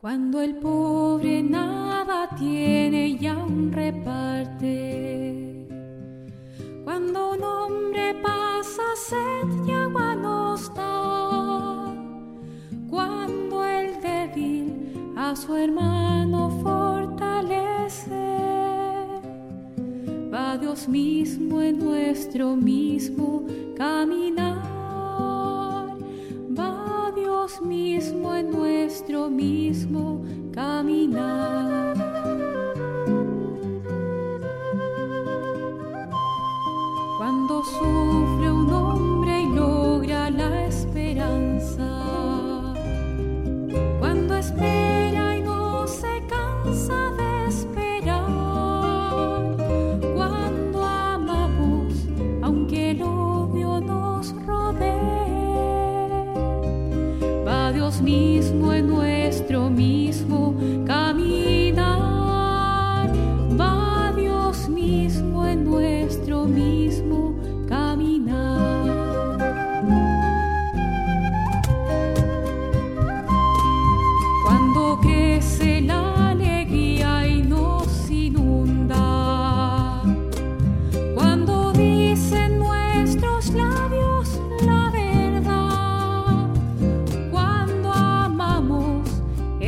Cuando el pobre nada tiene ya un reparte. Cuando un hombre pasa sed y agua nos da. Cuando el débil a su hermano fortalece. Va Dios mismo en nuestro mismo caminar. Mismo en nuestro mismo caminar. Dios mismo en nuestro mismo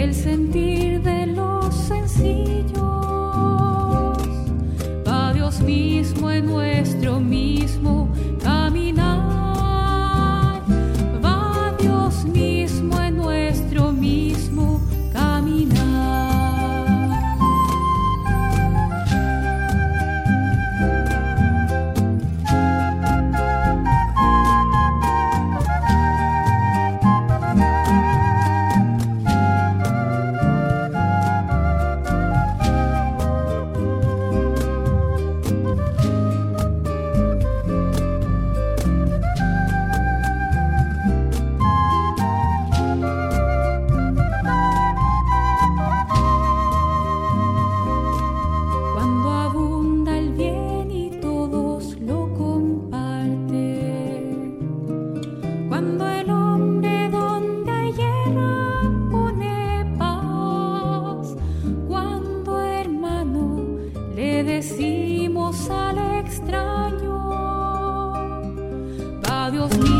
el sentir de los sencillos, va Dios mismo en nuestro mismo al extraño. Va Dios mío.